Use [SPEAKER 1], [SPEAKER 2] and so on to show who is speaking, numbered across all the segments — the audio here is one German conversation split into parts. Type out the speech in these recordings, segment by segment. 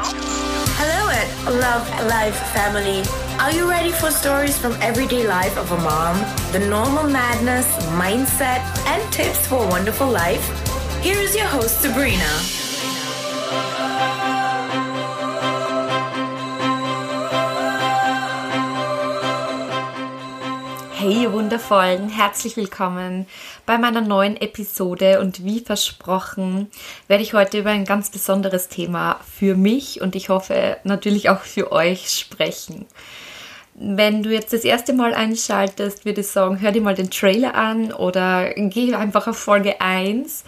[SPEAKER 1] Hello at Love Life family. Are you ready for stories from everyday life of a mom? The normal madness, mindset, and tips for a wonderful life? Here is your host, Sabrina.
[SPEAKER 2] Hey, ihr Wundervollen, herzlich willkommen bei meiner neuen Episode und wie versprochen werde ich heute über ein ganz besonderes Thema für mich und ich hoffe natürlich auch für euch sprechen. Wenn du jetzt das erste Mal einschaltest, würde ich sagen, hör dir mal den Trailer an oder geh einfach auf Folge 1,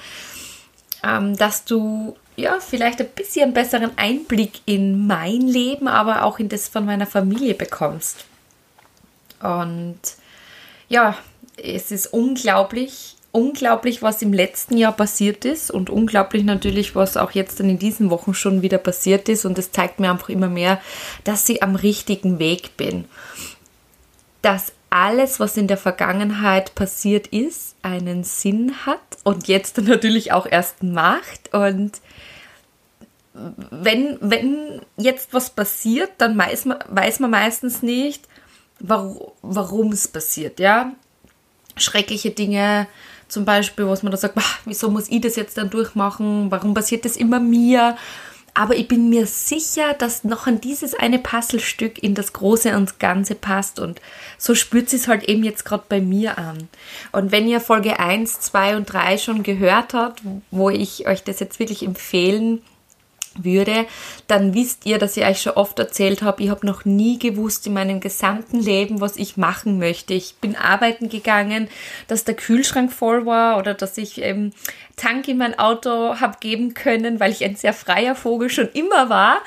[SPEAKER 2] ähm, dass du ja, vielleicht ein bisschen besseren Einblick in mein Leben, aber auch in das von meiner Familie bekommst. Und ja, es ist unglaublich, unglaublich, was im letzten Jahr passiert ist und unglaublich natürlich, was auch jetzt dann in diesen Wochen schon wieder passiert ist. Und es zeigt mir einfach immer mehr, dass ich am richtigen Weg bin. Dass alles, was in der Vergangenheit passiert ist, einen Sinn hat und jetzt natürlich auch erst macht. Und wenn, wenn jetzt was passiert, dann weiß man, weiß man meistens nicht, warum es passiert, ja. Schreckliche Dinge, zum Beispiel, was man da sagt, wieso muss ich das jetzt dann durchmachen? Warum passiert das immer mir? Aber ich bin mir sicher, dass noch an dieses eine Puzzlestück in das Große und Ganze passt. Und so spürt es halt eben jetzt gerade bei mir an. Und wenn ihr Folge 1, 2 und 3 schon gehört habt, wo ich euch das jetzt wirklich empfehlen würde, dann wisst ihr, dass ich euch schon oft erzählt habe, ich habe noch nie gewusst in meinem gesamten Leben, was ich machen möchte. Ich bin arbeiten gegangen, dass der Kühlschrank voll war oder dass ich ähm, Tank in mein Auto habe geben können, weil ich ein sehr freier Vogel schon immer war.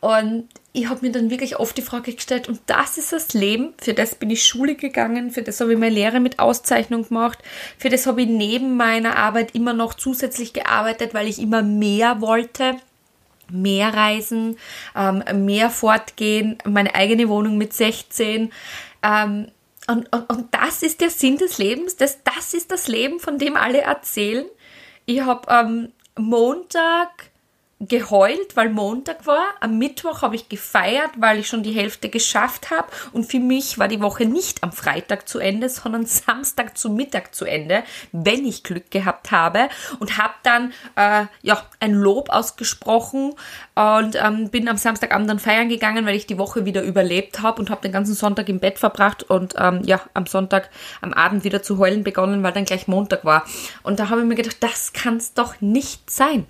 [SPEAKER 2] Und ich habe mir dann wirklich oft die Frage gestellt, und das ist das Leben, für das bin ich Schule gegangen, für das habe ich meine Lehre mit Auszeichnung gemacht, für das habe ich neben meiner Arbeit immer noch zusätzlich gearbeitet, weil ich immer mehr wollte mehr reisen, ähm, mehr fortgehen, meine eigene Wohnung mit 16. Ähm, und, und, und das ist der Sinn des Lebens, das, das ist das Leben, von dem alle erzählen. Ich habe am Montag geheult, weil Montag war. Am Mittwoch habe ich gefeiert, weil ich schon die Hälfte geschafft habe. Und für mich war die Woche nicht am Freitag zu Ende, sondern Samstag zu Mittag zu Ende, wenn ich Glück gehabt habe. Und habe dann äh, ja ein Lob ausgesprochen und ähm, bin am Samstagabend dann feiern gegangen, weil ich die Woche wieder überlebt habe und habe den ganzen Sonntag im Bett verbracht und ähm, ja am Sonntag am Abend wieder zu heulen begonnen, weil dann gleich Montag war. Und da habe ich mir gedacht, das kann es doch nicht sein.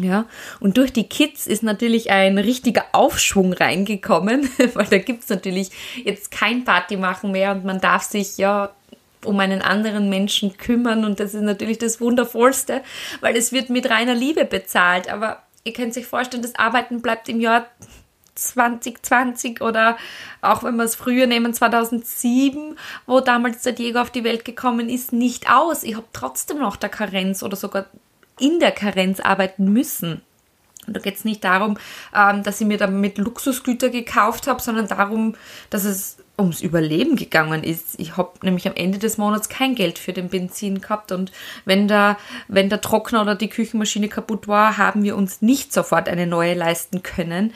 [SPEAKER 2] Ja, und durch die Kids ist natürlich ein richtiger Aufschwung reingekommen, weil da gibt es natürlich jetzt kein Party machen mehr und man darf sich ja um einen anderen Menschen kümmern und das ist natürlich das Wundervollste, weil es wird mit reiner Liebe bezahlt. Aber ihr könnt sich vorstellen, das Arbeiten bleibt im Jahr 2020 oder auch wenn wir es früher nehmen, 2007, wo damals der Diego auf die Welt gekommen ist, nicht aus. Ich habe trotzdem noch der Karenz oder sogar in der Karenz arbeiten müssen. Und da geht es nicht darum, ähm, dass ich mir damit Luxusgüter gekauft habe, sondern darum, dass es ums Überleben gegangen ist. Ich habe nämlich am Ende des Monats kein Geld für den Benzin gehabt und wenn der, wenn der Trockner oder die Küchenmaschine kaputt war, haben wir uns nicht sofort eine neue leisten können.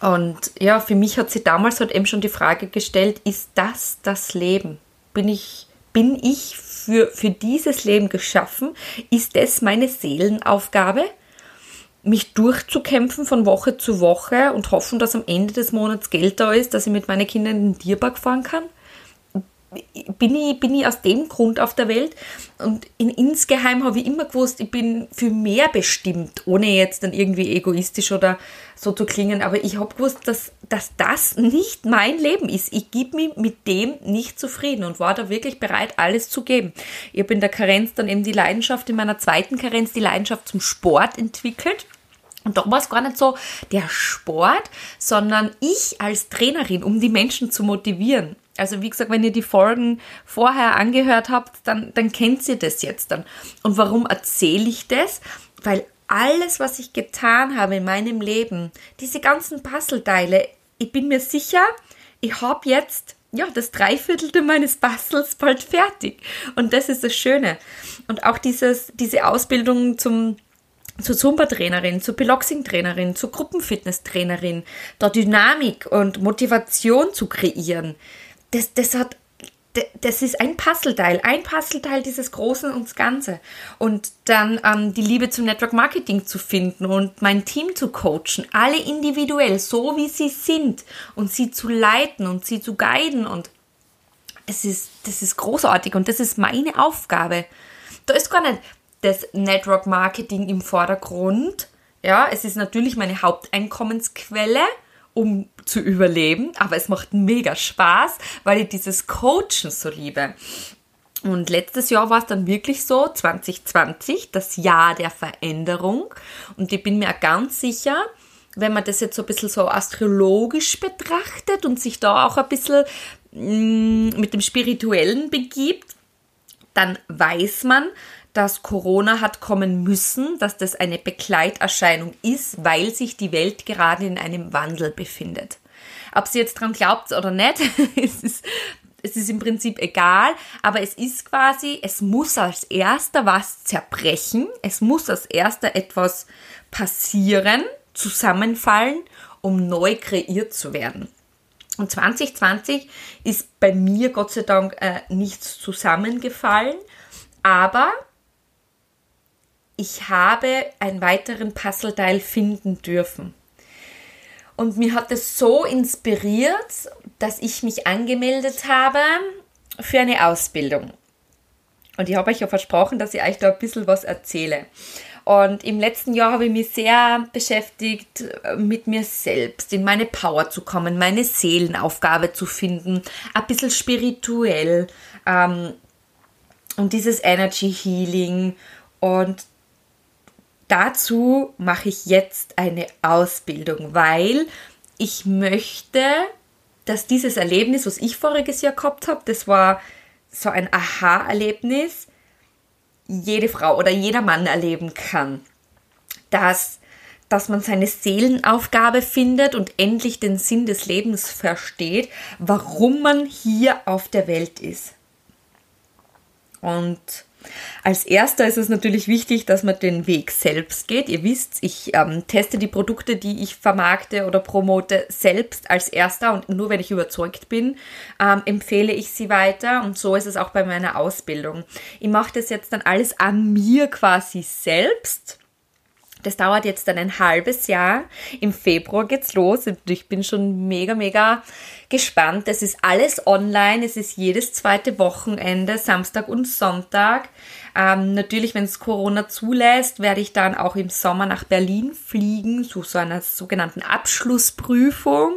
[SPEAKER 2] Und ja, für mich hat sie damals halt eben schon die Frage gestellt, ist das das Leben? Bin ich, bin ich für, für dieses Leben geschaffen? Ist das meine Seelenaufgabe? Mich durchzukämpfen von Woche zu Woche und hoffen, dass am Ende des Monats Geld da ist, dass ich mit meinen Kindern in den Tierpark fahren kann? Bin ich, bin ich aus dem Grund auf der Welt und in, insgeheim habe ich immer gewusst, ich bin für mehr bestimmt, ohne jetzt dann irgendwie egoistisch oder so zu klingen, aber ich habe gewusst, dass, dass das nicht mein Leben ist. Ich gebe mich mit dem nicht zufrieden und war da wirklich bereit, alles zu geben. Ich habe in der Karenz dann eben die Leidenschaft, in meiner zweiten Karenz die Leidenschaft zum Sport entwickelt. Und da war es gar nicht so der Sport, sondern ich als Trainerin, um die Menschen zu motivieren. Also wie gesagt, wenn ihr die Folgen vorher angehört habt, dann, dann kennt ihr das jetzt dann. Und warum erzähle ich das? Weil alles, was ich getan habe in meinem Leben, diese ganzen Puzzleteile, ich bin mir sicher, ich habe jetzt ja, das Dreiviertelte meines Bastels bald fertig. Und das ist das Schöne. Und auch dieses, diese Ausbildung zum zur Zumba-Trainerin, zur Piloxing-Trainerin, zur Gruppenfitness-Trainerin, da Dynamik und Motivation zu kreieren. Das, das hat das ist ein Puzzleteil, ein Puzzleteil dieses Großen und Ganze. Und dann ähm, die Liebe zum Network Marketing zu finden und mein Team zu coachen, alle individuell, so wie sie sind und sie zu leiten und sie zu guiden und es ist, das ist großartig und das ist meine Aufgabe. Da ist gar nicht das Network Marketing im Vordergrund. Ja, es ist natürlich meine Haupteinkommensquelle um zu überleben, aber es macht mega Spaß, weil ich dieses Coachen so liebe. Und letztes Jahr war es dann wirklich so, 2020, das Jahr der Veränderung. Und ich bin mir ganz sicher, wenn man das jetzt so ein bisschen so astrologisch betrachtet und sich da auch ein bisschen mm, mit dem Spirituellen begibt, dann weiß man, dass Corona hat kommen müssen, dass das eine Begleiterscheinung ist, weil sich die Welt gerade in einem Wandel befindet. Ob sie jetzt dran glaubt oder nicht, es ist, es ist im Prinzip egal, aber es ist quasi, es muss als erster was zerbrechen, es muss als erster etwas passieren, zusammenfallen, um neu kreiert zu werden. Und 2020 ist bei mir Gott sei Dank äh, nichts zusammengefallen, aber ich habe einen weiteren Puzzleteil finden dürfen. Und mir hat es so inspiriert, dass ich mich angemeldet habe für eine Ausbildung. Und ich habe euch ja versprochen, dass ich euch da ein bisschen was erzähle. Und im letzten Jahr habe ich mich sehr beschäftigt, mit mir selbst in meine Power zu kommen, meine Seelenaufgabe zu finden, ein bisschen spirituell ähm, und dieses Energy Healing. Und dazu mache ich jetzt eine Ausbildung, weil ich möchte, dass dieses Erlebnis, was ich voriges Jahr gehabt habe, das war so ein Aha-Erlebnis, jede Frau oder jeder Mann erleben kann. Dass, dass man seine Seelenaufgabe findet und endlich den Sinn des Lebens versteht, warum man hier auf der Welt ist. Und als erster ist es natürlich wichtig, dass man den Weg selbst geht. Ihr wisst, ich ähm, teste die Produkte, die ich vermarkte oder promote, selbst als erster und nur wenn ich überzeugt bin, ähm, empfehle ich sie weiter. Und so ist es auch bei meiner Ausbildung. Ich mache das jetzt dann alles an mir quasi selbst das dauert jetzt dann ein halbes Jahr. Im Februar geht's los ich bin schon mega, mega gespannt. Es ist alles online. Es ist jedes zweite Wochenende, Samstag und Sonntag. Ähm, natürlich, wenn es Corona zulässt, werde ich dann auch im Sommer nach Berlin fliegen, zu so einer sogenannten Abschlussprüfung.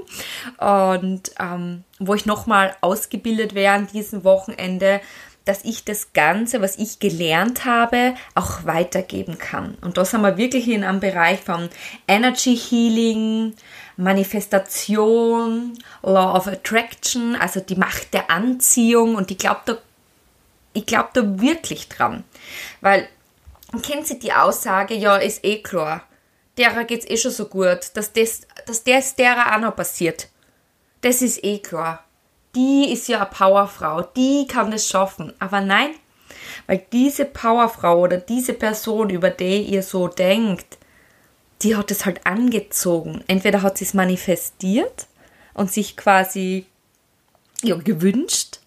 [SPEAKER 2] Und ähm, wo ich nochmal ausgebildet werde an diesem Wochenende dass ich das Ganze, was ich gelernt habe, auch weitergeben kann. Und da sind wir wirklich in einem Bereich von Energy Healing, Manifestation, Law of Attraction, also die Macht der Anziehung. Und ich glaube da, ich glaube da wirklich dran. Weil, kennt Sie die Aussage, ja, ist eh klar, derer geht's eh schon so gut, dass das, dass das derer auch noch passiert. Das ist eh klar die ist ja eine Powerfrau, die kann es schaffen. Aber nein, weil diese Powerfrau oder diese Person, über die ihr so denkt, die hat es halt angezogen. Entweder hat sie es manifestiert und sich quasi ja, gewünscht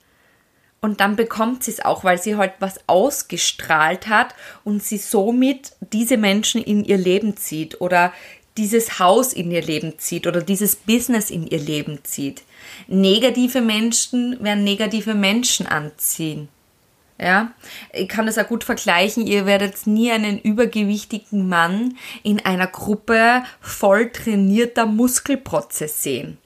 [SPEAKER 2] und dann bekommt sie es auch, weil sie halt was ausgestrahlt hat und sie somit diese Menschen in ihr Leben zieht oder dieses Haus in ihr Leben zieht oder dieses Business in ihr Leben zieht. Negative Menschen werden negative Menschen anziehen. Ja, ich kann das auch gut vergleichen. Ihr werdet nie einen übergewichtigen Mann in einer Gruppe voll trainierter Muskelprotze sehen.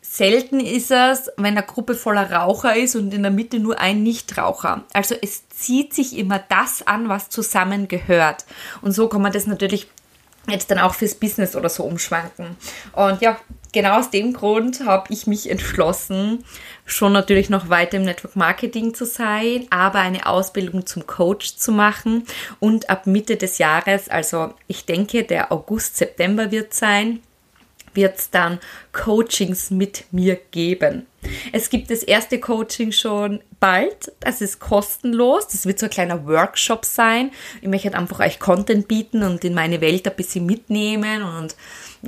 [SPEAKER 2] Selten ist es, wenn eine Gruppe voller Raucher ist und in der Mitte nur ein Nichtraucher. Also es zieht sich immer das an, was zusammengehört. Und so kann man das natürlich jetzt dann auch fürs Business oder so umschwanken. Und ja, genau aus dem Grund habe ich mich entschlossen, schon natürlich noch weiter im Network Marketing zu sein, aber eine Ausbildung zum Coach zu machen und ab Mitte des Jahres, also ich denke, der August, September wird sein, wird es dann Coachings mit mir geben. Es gibt das erste Coaching schon bald. Das ist kostenlos. Das wird so ein kleiner Workshop sein. Ich möchte einfach euch Content bieten und in meine Welt ein bisschen mitnehmen und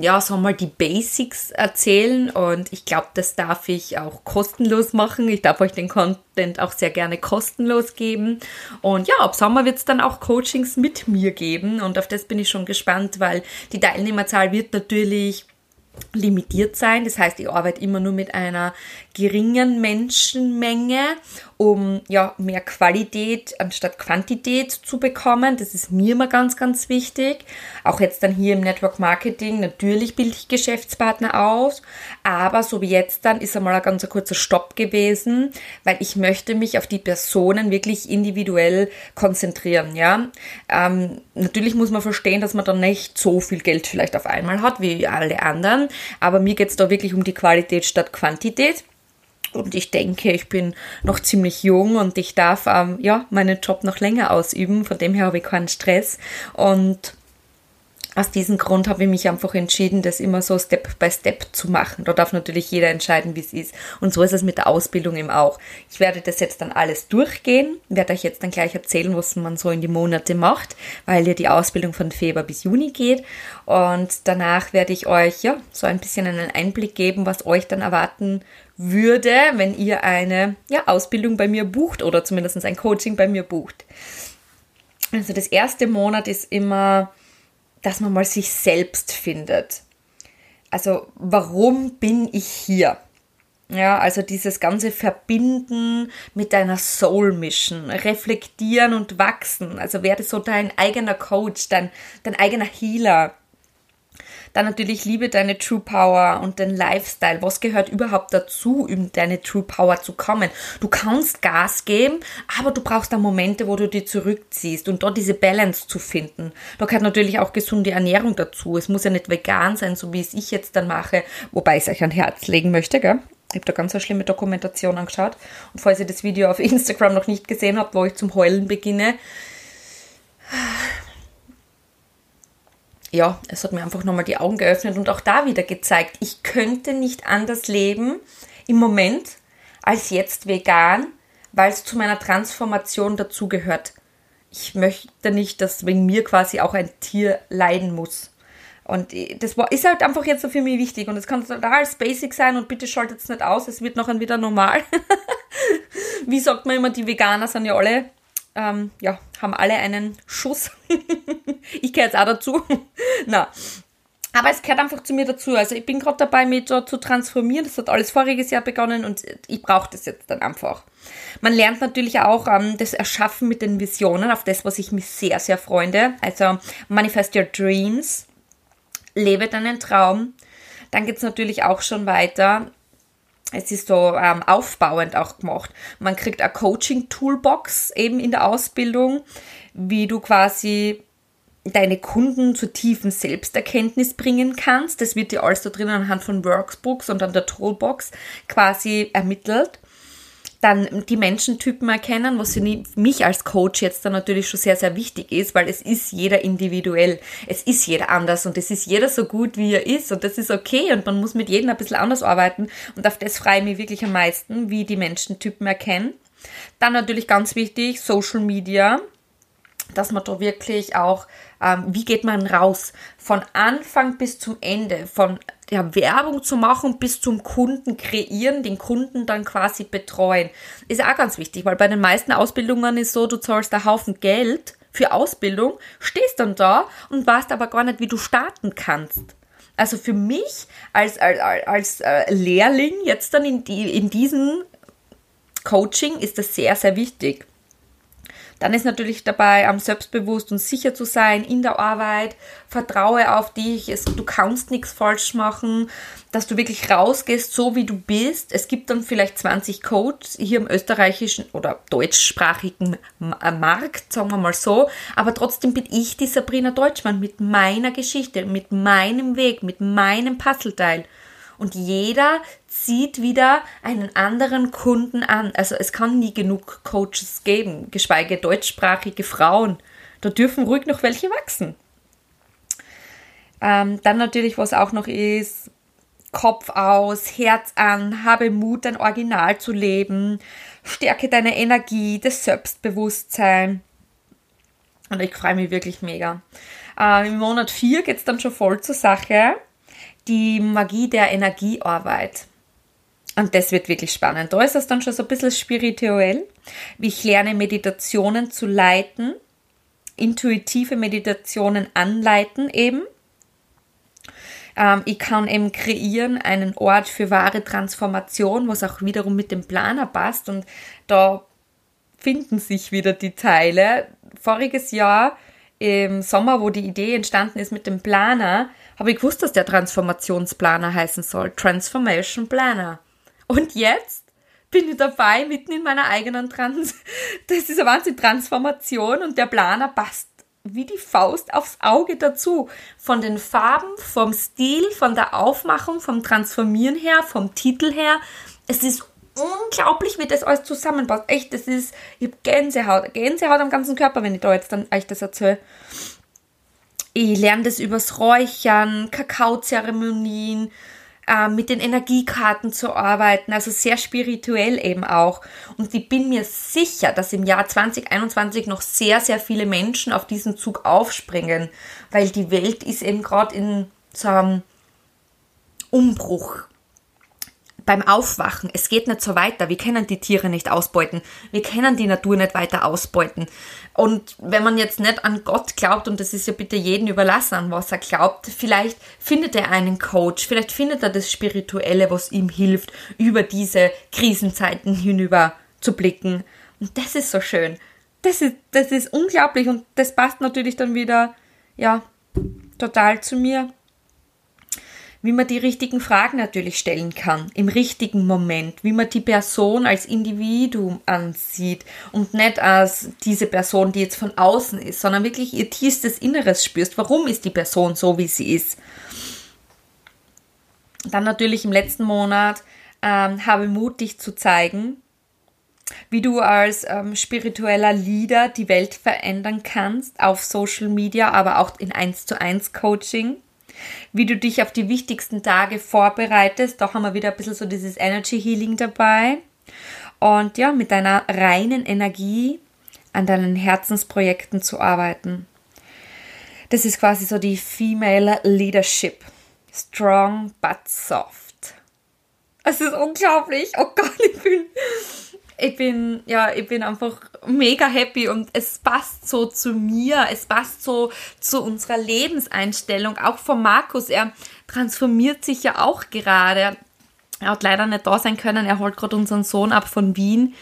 [SPEAKER 2] ja, so mal die Basics erzählen und ich glaube, das darf ich auch kostenlos machen. Ich darf euch den Content auch sehr gerne kostenlos geben. Und ja, ab Sommer wird es dann auch Coachings mit mir geben und auf das bin ich schon gespannt, weil die Teilnehmerzahl wird natürlich limitiert sein. Das heißt, ich arbeite immer nur mit einer geringen Menschenmenge, um ja mehr Qualität anstatt Quantität zu bekommen. Das ist mir immer ganz, ganz wichtig. Auch jetzt dann hier im Network Marketing. Natürlich bilde ich Geschäftspartner aus, aber so wie jetzt dann ist einmal ein ganz kurzer Stopp gewesen, weil ich möchte mich auf die Personen wirklich individuell konzentrieren. Ja, ähm, natürlich muss man verstehen, dass man dann nicht so viel Geld vielleicht auf einmal hat wie alle anderen, aber mir geht es da wirklich um die Qualität statt Quantität. Und ich denke, ich bin noch ziemlich jung und ich darf ähm, ja meinen Job noch länger ausüben. Von dem her habe ich keinen Stress. Und aus diesem Grund habe ich mich einfach entschieden, das immer so Step by Step zu machen. Da darf natürlich jeder entscheiden, wie es ist. Und so ist es mit der Ausbildung eben auch. Ich werde das jetzt dann alles durchgehen, werde euch jetzt dann gleich erzählen, was man so in die Monate macht, weil ja die Ausbildung von Februar bis Juni geht. Und danach werde ich euch ja so ein bisschen einen Einblick geben, was euch dann erwarten würde, wenn ihr eine ja, Ausbildung bei mir bucht oder zumindest ein Coaching bei mir bucht. Also das erste Monat ist immer, dass man mal sich selbst findet. Also warum bin ich hier? Ja, also dieses ganze Verbinden mit deiner Soul Mission, reflektieren und wachsen. Also werde so dein eigener Coach, dein, dein eigener Healer, dann natürlich liebe deine True Power und den Lifestyle. Was gehört überhaupt dazu, um deine True Power zu kommen? Du kannst Gas geben, aber du brauchst dann Momente, wo du dich zurückziehst und dort diese Balance zu finden. Da gehört natürlich auch gesunde Ernährung dazu. Es muss ja nicht vegan sein, so wie es ich jetzt dann mache, wobei ich es euch an Herz legen möchte, gell? Ich habe da ganz eine schlimme Dokumentation angeschaut. Und falls ihr das Video auf Instagram noch nicht gesehen habt, wo ich zum Heulen beginne, ja, es hat mir einfach nochmal die Augen geöffnet und auch da wieder gezeigt, ich könnte nicht anders leben im Moment als jetzt vegan, weil es zu meiner Transformation dazugehört. Ich möchte nicht, dass wegen mir quasi auch ein Tier leiden muss. Und das ist halt einfach jetzt so für mich wichtig. Und es kann total basic sein und bitte schaltet es nicht aus, es wird nachher wieder normal. Wie sagt man immer, die Veganer sind ja alle ähm, ja, haben alle einen Schuss. ich gehöre jetzt auch dazu. Na, aber es gehört einfach zu mir dazu. Also ich bin gerade dabei, mich da zu transformieren. Das hat alles voriges Jahr begonnen und ich brauche das jetzt dann einfach. Man lernt natürlich auch ähm, das Erschaffen mit den Visionen, auf das, was ich mich sehr, sehr freue. Also Manifest Your Dreams, lebe deinen Traum. Dann geht es natürlich auch schon weiter es ist so ähm, aufbauend auch gemacht. Man kriegt eine Coaching-Toolbox eben in der Ausbildung, wie du quasi deine Kunden zur tiefen Selbsterkenntnis bringen kannst. Das wird dir alles da drin anhand von Workbooks und an der Toolbox quasi ermittelt dann die Menschentypen erkennen, was für mich als Coach jetzt dann natürlich schon sehr, sehr wichtig ist, weil es ist jeder individuell, es ist jeder anders und es ist jeder so gut, wie er ist und das ist okay und man muss mit jedem ein bisschen anders arbeiten und auf das freue ich mich wirklich am meisten, wie die Menschentypen erkennen. Dann natürlich ganz wichtig, Social Media, dass man da wirklich auch, ähm, wie geht man raus, von Anfang bis zum Ende, von der Werbung zu machen bis zum Kunden kreieren, den Kunden dann quasi betreuen, ist auch ganz wichtig, weil bei den meisten Ausbildungen ist so, du zahlst einen Haufen Geld für Ausbildung, stehst dann da und weißt aber gar nicht, wie du starten kannst. Also für mich als, als, als äh, Lehrling jetzt dann in, die, in diesem Coaching ist das sehr, sehr wichtig. Dann ist natürlich dabei, am selbstbewusst und sicher zu sein in der Arbeit. Vertraue auf dich. Es, du kannst nichts falsch machen. Dass du wirklich rausgehst, so wie du bist. Es gibt dann vielleicht 20 Codes hier im österreichischen oder deutschsprachigen äh, Markt, sagen wir mal so. Aber trotzdem bin ich die Sabrina Deutschmann mit meiner Geschichte, mit meinem Weg, mit meinem Puzzleteil und jeder zieht wieder einen anderen Kunden an. Also es kann nie genug Coaches geben, geschweige deutschsprachige Frauen. Da dürfen ruhig noch welche wachsen. Ähm, dann natürlich, was auch noch ist, Kopf aus, Herz an, habe Mut, dein Original zu leben, stärke deine Energie, das Selbstbewusstsein. Und ich freue mich wirklich mega. Äh, Im Monat 4 geht es dann schon voll zur Sache. Die Magie der Energiearbeit. Und das wird wirklich spannend. Da ist es dann schon so ein bisschen spirituell, wie ich lerne, Meditationen zu leiten, intuitive Meditationen anleiten eben. Ähm, ich kann eben kreieren einen Ort für wahre Transformation, was auch wiederum mit dem Planer passt. Und da finden sich wieder die Teile. Voriges Jahr im Sommer, wo die Idee entstanden ist mit dem Planer, habe ich gewusst, dass der Transformationsplaner heißen soll. Transformation Planner. Und jetzt bin ich dabei, mitten in meiner eigenen Trans. Das ist eine Wahnsinn, Transformation und der Planer passt wie die Faust aufs Auge dazu. Von den Farben, vom Stil, von der Aufmachung, vom Transformieren her, vom Titel her. Es ist unglaublich, wie das alles zusammenpasst. Echt, das ist, ich habe Gänsehaut, Gänsehaut am ganzen Körper, wenn ich da jetzt dann euch das erzähle. Ich lerne das übers Räuchern, Kakaozeremonien, äh, mit den Energiekarten zu arbeiten, also sehr spirituell eben auch. Und ich bin mir sicher, dass im Jahr 2021 noch sehr, sehr viele Menschen auf diesen Zug aufspringen, weil die Welt ist eben gerade in so einem Umbruch beim Aufwachen, es geht nicht so weiter. Wir können die Tiere nicht ausbeuten. Wir können die Natur nicht weiter ausbeuten. Und wenn man jetzt nicht an Gott glaubt, und das ist ja bitte jeden überlassen, an was er glaubt, vielleicht findet er einen Coach, vielleicht findet er das Spirituelle, was ihm hilft, über diese Krisenzeiten hinüber zu blicken. Und das ist so schön. Das ist, das ist unglaublich und das passt natürlich dann wieder, ja, total zu mir wie man die richtigen Fragen natürlich stellen kann, im richtigen Moment, wie man die Person als Individuum ansieht und nicht als diese Person, die jetzt von außen ist, sondern wirklich ihr tiefstes Inneres spürst. Warum ist die Person so, wie sie ist? Dann natürlich im letzten Monat ähm, habe Mut, dich zu zeigen, wie du als ähm, spiritueller Leader die Welt verändern kannst auf Social Media, aber auch in 1 zu 1 Coaching wie du dich auf die wichtigsten Tage vorbereitest. Da haben wir wieder ein bisschen so dieses Energy Healing dabei. Und ja, mit deiner reinen Energie an deinen Herzensprojekten zu arbeiten. Das ist quasi so die Female Leadership. Strong but soft. Es ist unglaublich. Oh Gott, ich bin ich bin, ja, ich bin einfach mega happy und es passt so zu mir, es passt so zu unserer Lebenseinstellung, auch von Markus. Er transformiert sich ja auch gerade. Er hat leider nicht da sein können, er holt gerade unseren Sohn ab von Wien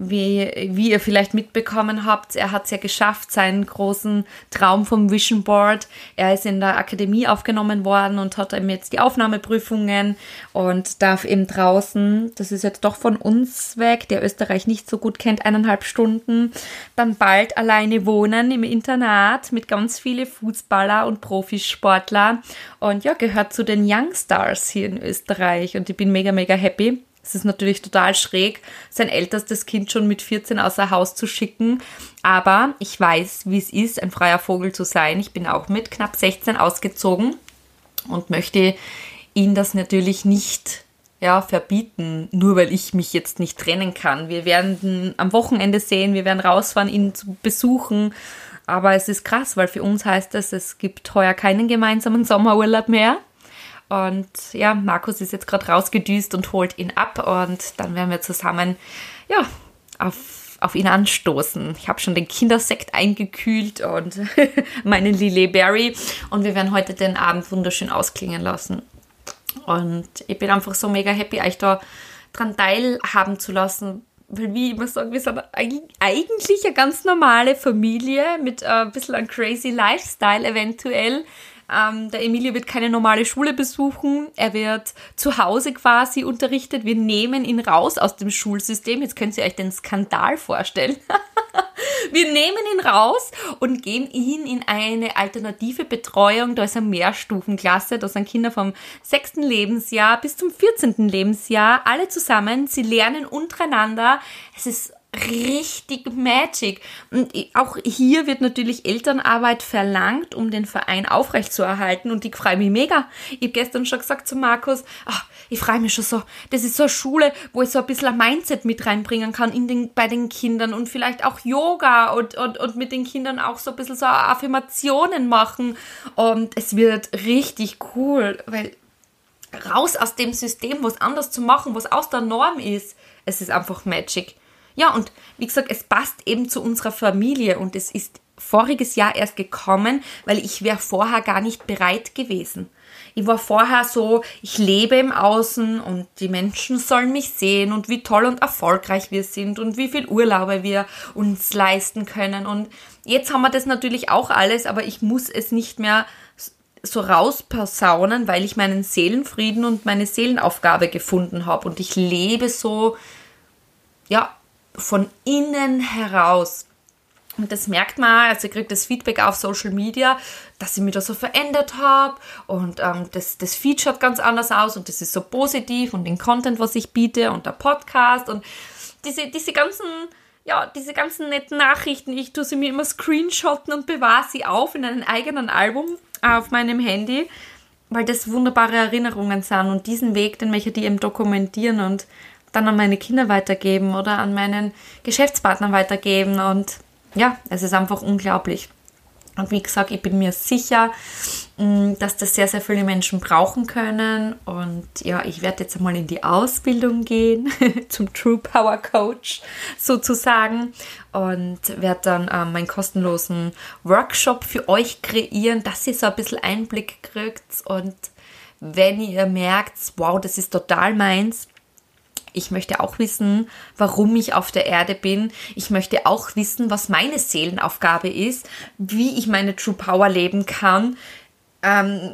[SPEAKER 2] wie, wie ihr vielleicht mitbekommen habt, er hat es ja geschafft, seinen großen Traum vom Vision Board. Er ist in der Akademie aufgenommen worden und hat eben jetzt die Aufnahmeprüfungen und darf eben draußen, das ist jetzt doch von uns weg, der Österreich nicht so gut kennt, eineinhalb Stunden, dann bald alleine wohnen im Internat mit ganz viele Fußballer und Profisportler und ja, gehört zu den Young Stars hier in Österreich und ich bin mega, mega happy. Es ist natürlich total schräg, sein ältestes Kind schon mit 14 außer Haus zu schicken. Aber ich weiß, wie es ist, ein freier Vogel zu sein. Ich bin auch mit knapp 16 ausgezogen und möchte ihn das natürlich nicht ja, verbieten, nur weil ich mich jetzt nicht trennen kann. Wir werden am Wochenende sehen, wir werden rausfahren, ihn zu besuchen. Aber es ist krass, weil für uns heißt das, es gibt heuer keinen gemeinsamen Sommerurlaub mehr. Und ja, Markus ist jetzt gerade rausgedüst und holt ihn ab und dann werden wir zusammen ja, auf, auf ihn anstoßen. Ich habe schon den Kindersekt eingekühlt und meinen Lillet Berry und wir werden heute den Abend wunderschön ausklingen lassen. Und ich bin einfach so mega happy, euch da dran teilhaben zu lassen, weil wie ich immer sagen, wir sind eigentlich eine ganz normale Familie mit ein bisschen einem crazy Lifestyle eventuell. Ähm, der Emilio wird keine normale Schule besuchen. Er wird zu Hause quasi unterrichtet. Wir nehmen ihn raus aus dem Schulsystem. Jetzt könnt ihr euch den Skandal vorstellen. Wir nehmen ihn raus und geben ihn in eine alternative Betreuung. Da ist eine Mehrstufenklasse. Da sind Kinder vom sechsten Lebensjahr bis zum 14. Lebensjahr. Alle zusammen. Sie lernen untereinander. Es ist richtig Magic. Und auch hier wird natürlich Elternarbeit verlangt, um den Verein aufrechtzuerhalten. Und ich freue mich mega. Ich habe gestern schon gesagt zu Markus, ach, ich freue mich schon so. Das ist so eine Schule, wo ich so ein bisschen ein Mindset mit reinbringen kann in den, bei den Kindern und vielleicht auch Yoga und, und, und mit den Kindern auch so ein bisschen so Affirmationen machen. Und es wird richtig cool, weil raus aus dem System, was anders zu machen, was aus der Norm ist. Es ist einfach Magic. Ja, und wie gesagt, es passt eben zu unserer Familie und es ist voriges Jahr erst gekommen, weil ich wäre vorher gar nicht bereit gewesen. Ich war vorher so, ich lebe im Außen und die Menschen sollen mich sehen und wie toll und erfolgreich wir sind und wie viel Urlaube wir uns leisten können. Und jetzt haben wir das natürlich auch alles, aber ich muss es nicht mehr so rauspersaunen, weil ich meinen Seelenfrieden und meine Seelenaufgabe gefunden habe. Und ich lebe so, ja, von innen heraus. Und das merkt man, also ich kriege das Feedback auf Social Media, dass ich mich da so verändert habe und ähm, das, das Feed schaut ganz anders aus und das ist so positiv und den Content, was ich biete und der Podcast und diese, diese ganzen, ja, diese ganzen netten Nachrichten, ich tue sie mir immer screenshotten und bewahre sie auf in einem eigenen Album auf meinem Handy, weil das wunderbare Erinnerungen sind und diesen Weg, den möchte ich eben dokumentieren und dann an meine Kinder weitergeben oder an meinen Geschäftspartner weitergeben. Und ja, es ist einfach unglaublich. Und wie gesagt, ich bin mir sicher, mm, dass das sehr, sehr viele Menschen brauchen können. Und ja, ich werde jetzt einmal in die Ausbildung gehen zum True Power Coach sozusagen und werde dann ähm, meinen kostenlosen Workshop für euch kreieren, dass ihr so ein bisschen Einblick kriegt. Und wenn ihr merkt, wow, das ist total meins, ich möchte auch wissen, warum ich auf der Erde bin. Ich möchte auch wissen, was meine Seelenaufgabe ist, wie ich meine True Power leben kann, ähm,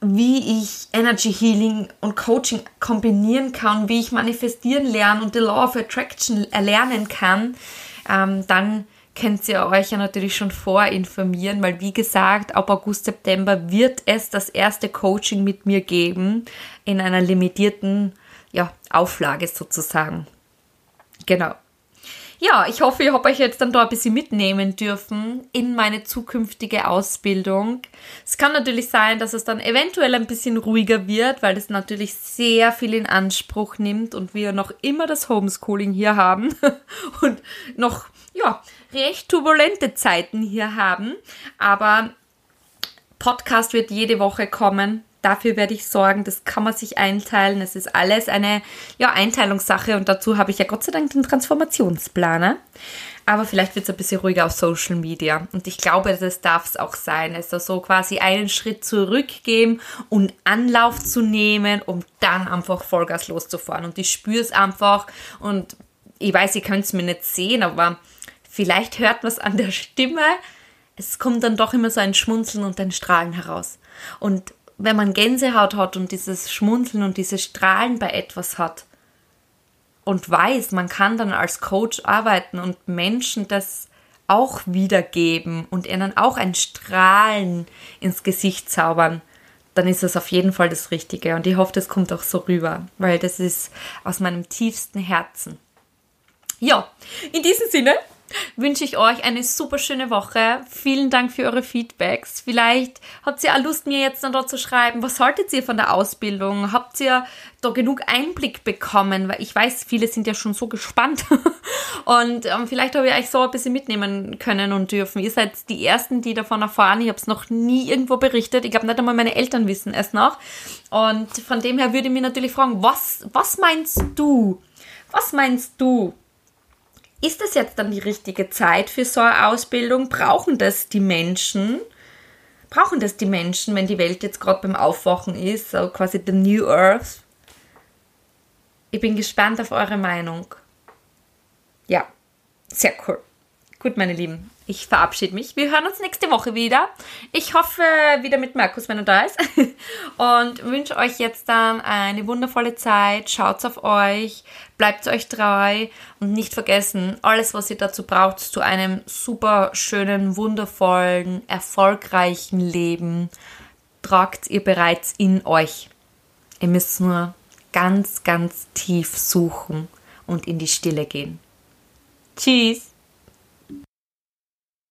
[SPEAKER 2] wie ich Energy Healing und Coaching kombinieren kann, wie ich manifestieren lernen und the Law of Attraction erlernen kann. Ähm, dann könnt ihr euch ja natürlich schon vorinformieren, weil wie gesagt, ab August, September wird es das erste Coaching mit mir geben in einer limitierten ja, Auflage sozusagen. Genau. Ja, ich hoffe, ich habe euch jetzt dann da ein bisschen mitnehmen dürfen in meine zukünftige Ausbildung. Es kann natürlich sein, dass es dann eventuell ein bisschen ruhiger wird, weil es natürlich sehr viel in Anspruch nimmt und wir noch immer das Homeschooling hier haben und noch, ja, recht turbulente Zeiten hier haben. Aber Podcast wird jede Woche kommen dafür werde ich sorgen, das kann man sich einteilen. Es ist alles eine ja, Einteilungssache und dazu habe ich ja Gott sei Dank den Transformationsplaner. Aber vielleicht wird es ein bisschen ruhiger auf Social Media. Und ich glaube, das darf es auch sein. Also so quasi einen Schritt zurückgehen und Anlauf zu nehmen, um dann einfach Vollgas loszufahren. Und ich spüre es einfach. Und ich weiß, ihr könnt es mir nicht sehen, aber vielleicht hört man es an der Stimme. Es kommt dann doch immer so ein Schmunzeln und ein Strahlen heraus. Und wenn man Gänsehaut hat und dieses Schmunzeln und diese Strahlen bei etwas hat und weiß, man kann dann als Coach arbeiten und Menschen das auch wiedergeben und ihnen auch ein Strahlen ins Gesicht zaubern, dann ist das auf jeden Fall das Richtige. Und ich hoffe, das kommt auch so rüber, weil das ist aus meinem tiefsten Herzen. Ja, in diesem Sinne wünsche ich euch eine super schöne Woche. Vielen Dank für eure Feedbacks. Vielleicht habt ihr auch Lust, mir jetzt noch da zu schreiben, was haltet ihr von der Ausbildung? Habt ihr da genug Einblick bekommen? Weil ich weiß, viele sind ja schon so gespannt. Und ähm, vielleicht habe ich euch so ein bisschen mitnehmen können und dürfen. Ihr seid die Ersten, die davon erfahren. Ich habe es noch nie irgendwo berichtet. Ich glaube, nicht einmal meine Eltern wissen es noch. Und von dem her würde ich mich natürlich fragen, was, was meinst du? Was meinst du? Ist das jetzt dann die richtige Zeit für so eine Ausbildung? Brauchen das die Menschen? Brauchen das die Menschen, wenn die Welt jetzt gerade beim Aufwachen ist, so quasi the New Earth? Ich bin gespannt auf eure Meinung. Ja, sehr cool. Gut, meine Lieben, ich verabschiede mich. Wir hören uns nächste Woche wieder. Ich hoffe wieder mit Markus, wenn er da ist. Und wünsche euch jetzt dann eine wundervolle Zeit. Schaut auf euch, bleibt euch treu und nicht vergessen, alles, was ihr dazu braucht, zu einem super schönen, wundervollen, erfolgreichen Leben, tragt ihr bereits in euch. Ihr müsst nur ganz, ganz tief suchen und in die Stille gehen. Tschüss.